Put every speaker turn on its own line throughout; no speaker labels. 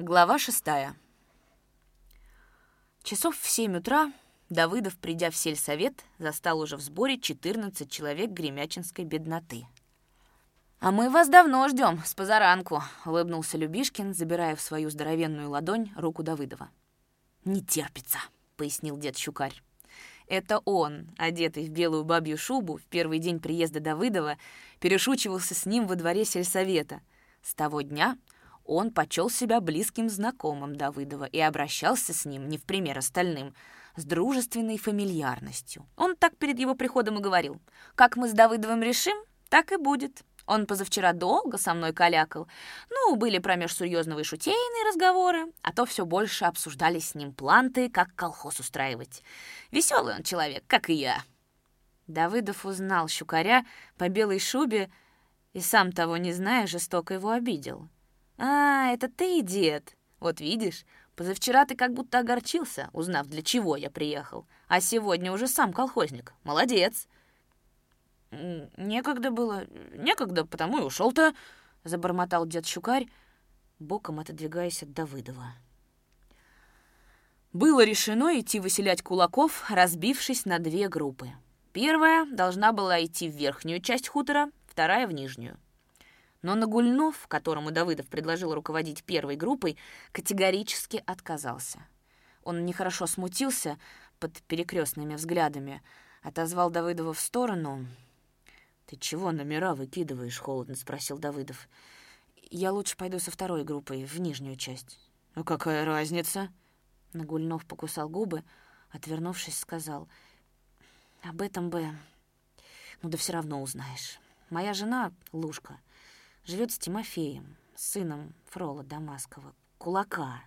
Глава шестая. Часов в семь утра Давыдов, придя в сельсовет, застал уже в сборе 14 человек гремячинской бедноты. «А мы вас давно ждем, с позаранку», — улыбнулся Любишкин, забирая в свою здоровенную ладонь руку Давыдова. «Не терпится», — пояснил дед Щукарь. Это он, одетый в белую бабью шубу, в первый день приезда Давыдова, перешучивался с ним во дворе сельсовета. С того дня он почел себя близким знакомым Давыдова и обращался с ним, не в пример остальным, с дружественной фамильярностью. Он так перед его приходом и говорил, «Как мы с Давыдовым решим, так и будет». Он позавчера долго со мной калякал. Ну, были промеж серьезного и шутейные разговоры, а то все больше обсуждали с ним планты, как колхоз устраивать. Веселый он человек, как и я. Давыдов узнал щукаря по белой шубе и, сам того не зная, жестоко его обидел. «А, это ты, дед. Вот видишь, позавчера ты как будто огорчился, узнав, для чего я приехал, а сегодня уже сам колхозник. Молодец!» «Некогда было, некогда, потому и ушел-то», — забормотал дед Щукарь, боком отодвигаясь от Давыдова. Было решено идти выселять кулаков, разбившись на две группы. Первая должна была идти в верхнюю часть хутора, вторая — в нижнюю. Но Нагульнов, которому Давыдов предложил руководить первой группой, категорически отказался. Он нехорошо смутился под перекрестными взглядами, отозвал Давыдова в сторону. «Ты чего номера выкидываешь?» — холодно спросил Давыдов. «Я лучше пойду со второй группой, в нижнюю часть». «Ну какая разница?» Нагульнов покусал губы, отвернувшись, сказал. «Об этом бы... Ну да все равно узнаешь. Моя жена, Лушка, — Живет с Тимофеем, сыном Фрола Дамаскова, кулака.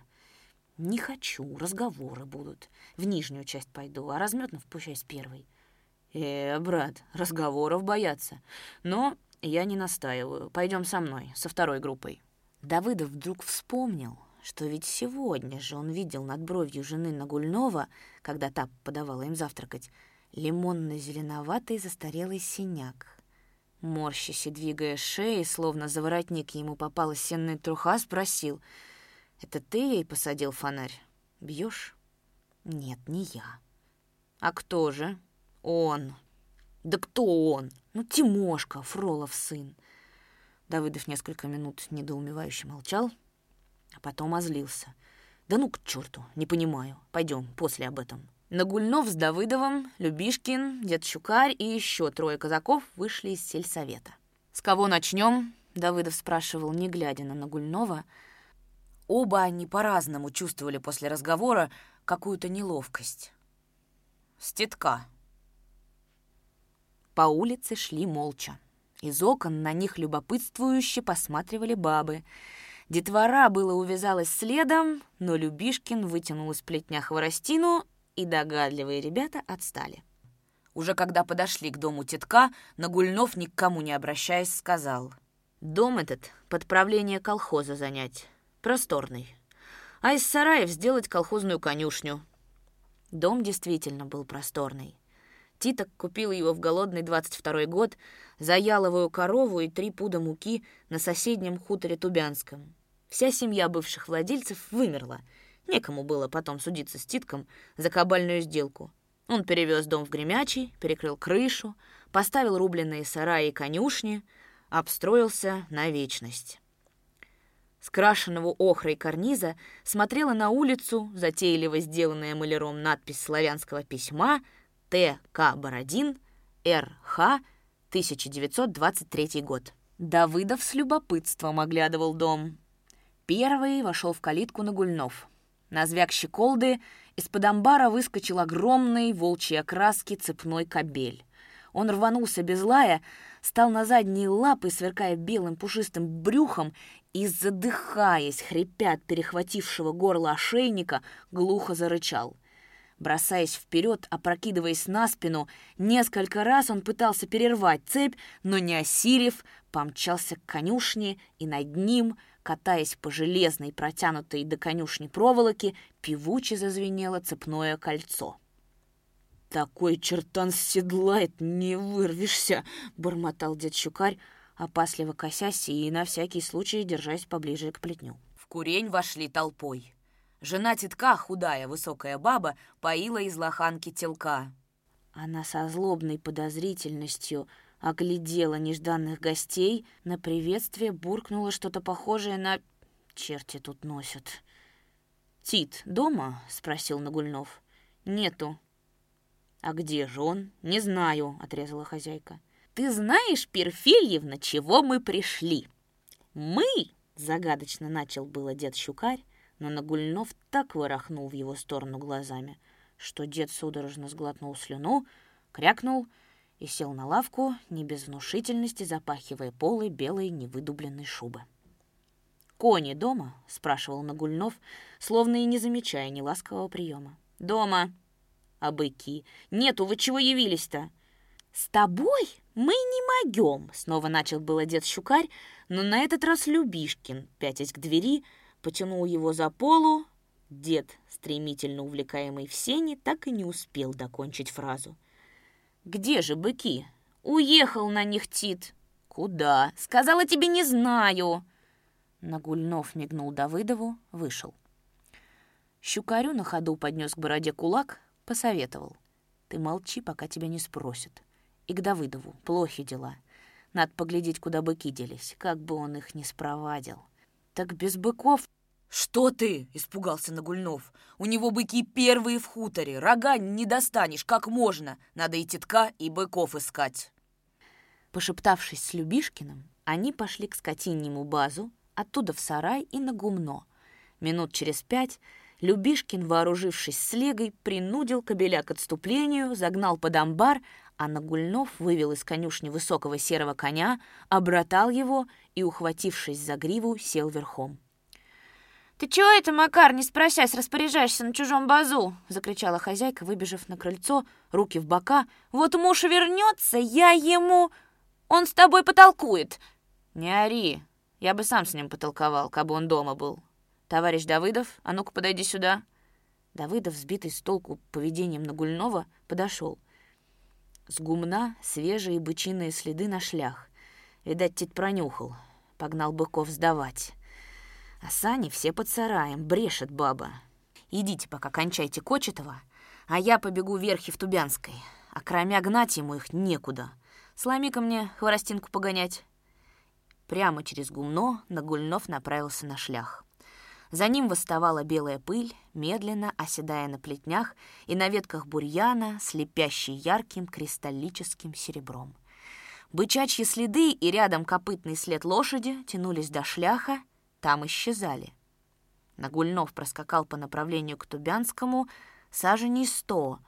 Не хочу, разговоры будут. В нижнюю часть пойду, а Разметнов пущай первой. Э, брат, разговоров бояться. Но я не настаиваю. Пойдем со мной, со второй группой. Давыдов вдруг вспомнил, что ведь сегодня же он видел над бровью жены Нагульнова, когда та подавала им завтракать, лимонно-зеленоватый застарелый синяк. Морщась и двигая шеей, словно за воротник ему попала сенная труха, спросил. «Это ты ей посадил фонарь? Бьешь?» «Нет, не я». «А кто же?» «Он». «Да кто он?» «Ну, Тимошка, Фролов сын». Давыдов несколько минут недоумевающе молчал, а потом озлился. «Да ну к черту, не понимаю. Пойдем, после об этом». Нагульнов с Давыдовым, Любишкин, дед Щукарь и еще трое казаков вышли из сельсовета. «С кого начнем?» — Давыдов спрашивал, не глядя на Нагульнова. Оба они по-разному чувствовали после разговора какую-то неловкость. «С тетка». По улице шли молча. Из окон на них любопытствующе посматривали бабы. Детвора было увязалась следом, но Любишкин вытянул из плетня хворостину и догадливые ребята отстали. Уже когда подошли к дому тетка, Нагульнов, никому не обращаясь, сказал. «Дом этот под правление колхоза занять. Просторный. А из сараев сделать колхозную конюшню». Дом действительно был просторный. Титок купил его в голодный 22 год за яловую корову и три пуда муки на соседнем хуторе Тубянском. Вся семья бывших владельцев вымерла — Некому было потом судиться с Титком за кабальную сделку. Он перевез дом в Гремячий, перекрыл крышу, поставил рубленные сараи и конюшни, обстроился на вечность. С крашенного охрой карниза смотрела на улицу, затейливо сделанная маляром надпись славянского письма «Т.К. Бородин, Р.Х. 1923 год». Давыдов с любопытством оглядывал дом. Первый вошел в калитку Нагульнов. На звяк щеколды из-под амбара выскочил огромный волчий окраски цепной кобель. Он рванулся без лая, стал на задние лапы, сверкая белым пушистым брюхом, и, задыхаясь, хрипя от перехватившего горло ошейника, глухо зарычал. Бросаясь вперед, опрокидываясь на спину, несколько раз он пытался перервать цепь, но не осилив, помчался к конюшне, и над ним — Катаясь по железной, протянутой до конюшни проволоке, певуче зазвенело цепное кольцо. «Такой чертан седлает, не вырвешься!» — бормотал дед Щукарь, опасливо косясь и на всякий случай держась поближе к плетню. В курень вошли толпой. Жена тетка, худая, высокая баба, поила из лоханки телка.
Она со злобной подозрительностью оглядела нежданных гостей, на приветствие буркнула что-то похожее на «черти тут носят». «Тит дома?» — спросил Нагульнов. «Нету». «А где же он?» «Не знаю», — отрезала хозяйка.
«Ты знаешь, Перфильевна, чего мы пришли?» «Мы!» — загадочно начал было дед Щукарь, но Нагульнов так вырахнул в его сторону глазами, что дед судорожно сглотнул слюну, крякнул и сел на лавку, не без внушительности запахивая полы белой невыдубленной шубы. «Кони дома?» — спрашивал Нагульнов, словно и не замечая неласкового приема. «Дома». «А быки? Нету, вы чего явились-то?»
«С тобой мы не могем», — снова начал было дед Щукарь, но на этот раз Любишкин, пятясь к двери, потянул его за полу. Дед, стремительно увлекаемый в сене, так и не успел докончить фразу.
«Где же быки?»
«Уехал на них Тит».
«Куда?» «Сказала тебе, не знаю».
Нагульнов мигнул Давыдову, вышел. Щукарю на ходу поднес к бороде кулак, посоветовал. «Ты молчи, пока тебя не спросят. И к Давыдову плохи дела. Надо поглядеть, куда быки делись, как бы он их не спровадил. Так без быков
«Что ты?» — испугался Нагульнов. «У него быки первые в хуторе. Рога не достанешь, как можно. Надо и тетка, и быков искать».
Пошептавшись с Любишкиным, они пошли к скотиннему базу, оттуда в сарай и на гумно. Минут через пять Любишкин, вооружившись слегой, принудил кобеля к отступлению, загнал под амбар, а Нагульнов вывел из конюшни высокого серого коня, обратал его и, ухватившись за гриву, сел верхом.
«Ты чего это, Макар, не спросясь, распоряжаешься на чужом базу?» — закричала хозяйка, выбежав на крыльцо, руки в бока. «Вот муж вернется, я ему... Он с тобой потолкует!»
«Не ори, я бы сам с ним потолковал, кабы он дома был. Товарищ Давыдов, а ну-ка подойди сюда».
Давыдов, сбитый с толку поведением Нагульнова, подошел. С гумна свежие бычиные следы на шлях. Видать, Тит пронюхал, погнал быков сдавать. А сани все под сараем, брешет баба. Идите пока кончайте Кочетова, а я побегу верхи в Тубянской. А кроме гнать ему их некуда. Сломи-ка мне хворостинку погонять. Прямо через гумно Нагульнов направился на шлях. За ним восставала белая пыль, медленно оседая на плетнях и на ветках бурьяна, слепящей ярким кристаллическим серебром. Бычачьи следы и рядом копытный след лошади тянулись до шляха, там исчезали. Нагульнов проскакал по направлению к Тубянскому саженей сто.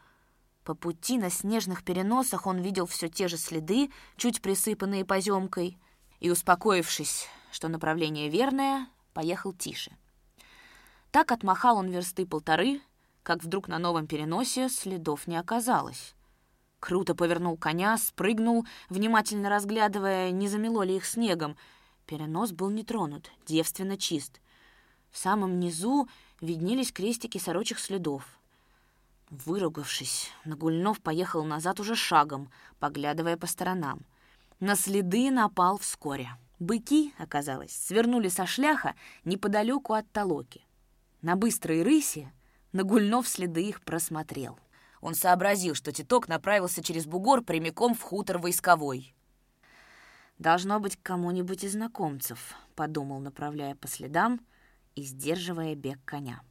По пути на снежных переносах он видел все те же следы, чуть присыпанные поземкой, и, успокоившись, что направление верное, поехал тише. Так отмахал он версты полторы, как вдруг на новом переносе следов не оказалось. Круто повернул коня, спрыгнул, внимательно разглядывая, не замело ли их снегом — Перенос был не тронут, девственно чист. В самом низу виднелись крестики сорочих следов. Выругавшись, Нагульнов поехал назад уже шагом, поглядывая по сторонам. На следы напал вскоре. Быки, оказалось, свернули со шляха неподалеку от толоки. На быстрой рысе Нагульнов следы их просмотрел.
Он сообразил, что Титок направился через бугор прямиком в хутор войсковой.
«Должно быть кому-нибудь из знакомцев», — подумал, направляя по следам и сдерживая бег коня.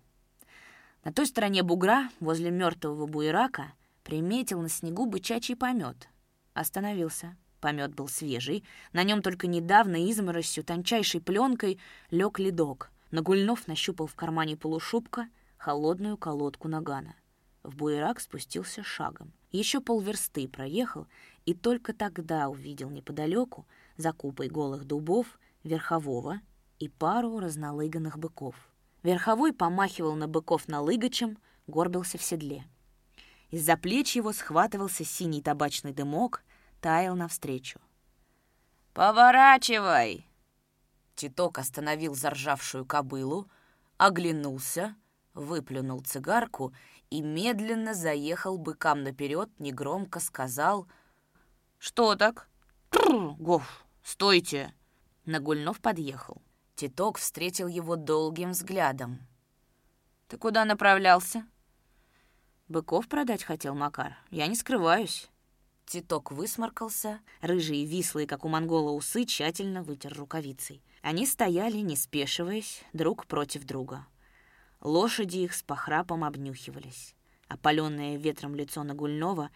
На той стороне бугра, возле мертвого буерака, приметил на снегу бычачий помет. Остановился. Помет был свежий, на нем только недавно изморосью, тончайшей пленкой лег ледок. Нагульнов нащупал в кармане полушубка холодную колодку нагана. В буерак спустился шагом. Еще полверсты проехал и только тогда увидел неподалеку, за купой голых дубов, верхового и пару разнолыганных быков. Верховой помахивал на быков налыгачем, горбился в седле. Из-за плеч его схватывался синий табачный дымок, таял навстречу.
«Поворачивай!» Титок остановил заржавшую кобылу, оглянулся, выплюнул цигарку и медленно заехал быкам наперед, негромко сказал — «Что так?» «Гоф, стойте!» Нагульнов подъехал.
Титок встретил его долгим взглядом.
«Ты куда направлялся?» «Быков продать хотел Макар. Я не скрываюсь».
Титок высморкался.
Рыжие, вислые, как у монгола, усы тщательно вытер рукавицей. Они стояли, не спешиваясь, друг против друга. Лошади их с похрапом обнюхивались. Опаленное ветром лицо Нагульного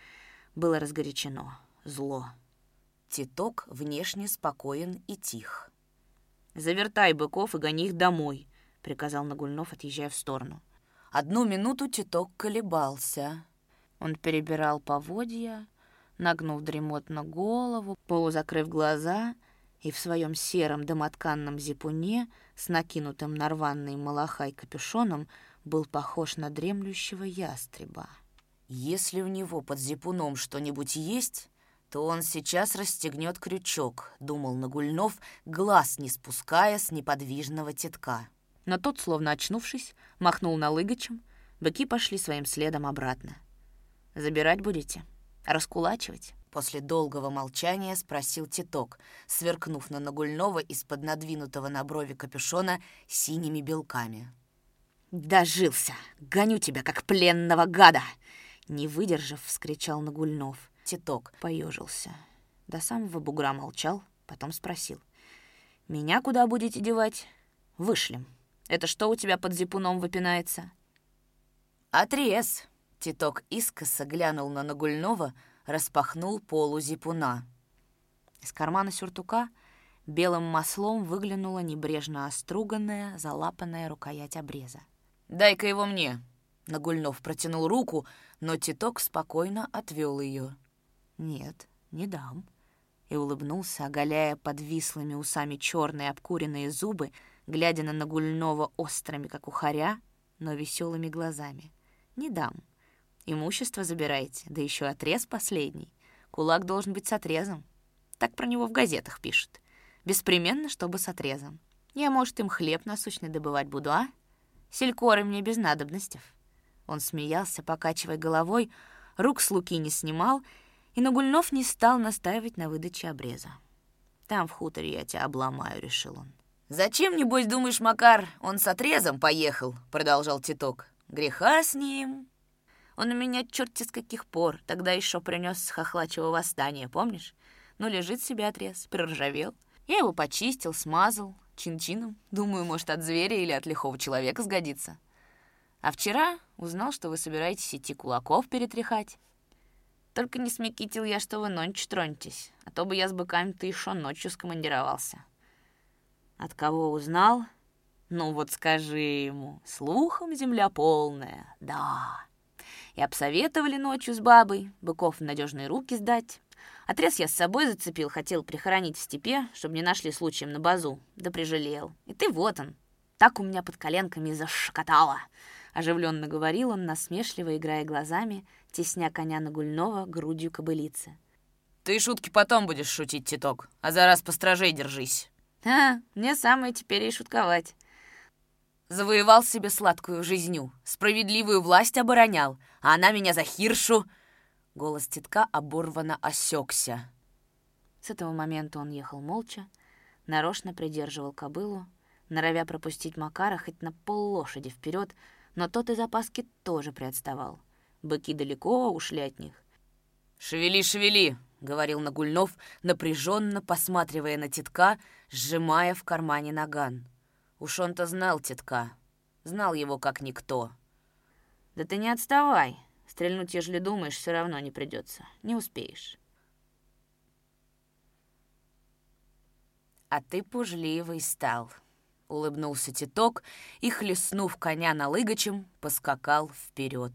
было разгорячено. Зло.
Титок внешне спокоен и тих.
«Завертай быков и гони их домой», — приказал Нагульнов, отъезжая в сторону.
Одну минуту Титок колебался.
Он перебирал поводья, нагнув дремотно голову, полузакрыв глаза, и в своем сером домотканном зипуне с накинутым на рваный малахай капюшоном был похож на дремлющего ястреба.
Если у него под зипуном что-нибудь есть, то он сейчас расстегнет крючок, думал Нагульнов, глаз не спуская с неподвижного тетка.
Но тот, словно очнувшись, махнул налыгачем, быки пошли своим следом обратно. «Забирать будете? Раскулачивать?»
После долгого молчания спросил Титок, сверкнув на Нагульнова из-под надвинутого на брови капюшона синими белками.
«Дожился! Гоню тебя, как пленного гада!» Не выдержав, вскричал Нагульнов. Титок поежился. До самого бугра молчал, потом спросил. «Меня куда будете девать?» «Вышлем. Это что у тебя под зипуном выпинается?»
«Отрез!» Титок искоса глянул на Нагульнова, распахнул полу зипуна.
Из кармана сюртука белым маслом выглянула небрежно оструганная, залапанная рукоять обреза.
«Дай-ка его мне!» Нагульнов протянул руку, но Титок спокойно отвел ее.
«Нет, не дам», и улыбнулся, оголяя подвислыми усами черные обкуренные зубы, глядя на Нагульного острыми, как ухаря, но веселыми глазами. «Не дам. Имущество забирайте, да еще отрез последний. Кулак должен быть с отрезом. Так про него в газетах пишут. Беспременно, чтобы с отрезом. Я, может, им хлеб насущный добывать буду, а? Селькоры мне без надобностей». Он смеялся, покачивая головой, рук с луки не снимал, и Нагульнов не стал настаивать на выдаче обреза. «Там в хуторе я тебя обломаю», — решил он.
«Зачем, небось, думаешь, Макар, он с отрезом поехал?» — продолжал Титок. «Греха с ним».
Он у меня черти с каких пор, тогда еще принес с хохлачьего восстания, помнишь? Ну, лежит себе отрез, проржавел. Я его почистил, смазал, чин-чином. Думаю, может, от зверя или от лихого человека сгодится. А вчера узнал, что вы собираетесь идти кулаков перетряхать. Только не смекитил я, что вы ночью тронетесь, а то бы я с быками-то еще ночью скомандировался. От кого узнал? Ну вот скажи ему, слухом земля полная, да. И обсоветовали ночью с бабой, быков в надежные руки сдать. Отрез я с собой зацепил, хотел прихоронить в степе, чтобы не нашли случаем на базу, да прижалел. И ты вот он, так у меня под коленками зашкотало. Оживленно говорил он, насмешливо играя глазами, тесня коня Нагульного грудью кобылицы.
«Ты шутки потом будешь шутить, Титок, а за раз постражей держись».
«А, мне самое теперь и шутковать».
Завоевал себе сладкую жизнью, справедливую власть оборонял, а она меня за хиршу... Голос титка оборвано осекся.
С этого момента он ехал молча, нарочно придерживал кобылу, норовя пропустить Макара хоть на пол лошади вперед, но тот из опаски тоже приотставал. Быки далеко ушли от них.
«Шевели, шевели!» — говорил Нагульнов, напряженно посматривая на тетка, сжимая в кармане наган. Уж он-то знал тетка, знал его как никто.
«Да ты не отставай!» Стрельнуть, ежели думаешь, все равно не придется. Не успеешь.
А ты пужливый стал, улыбнулся Титок и, хлестнув коня налыгачем, поскакал вперед.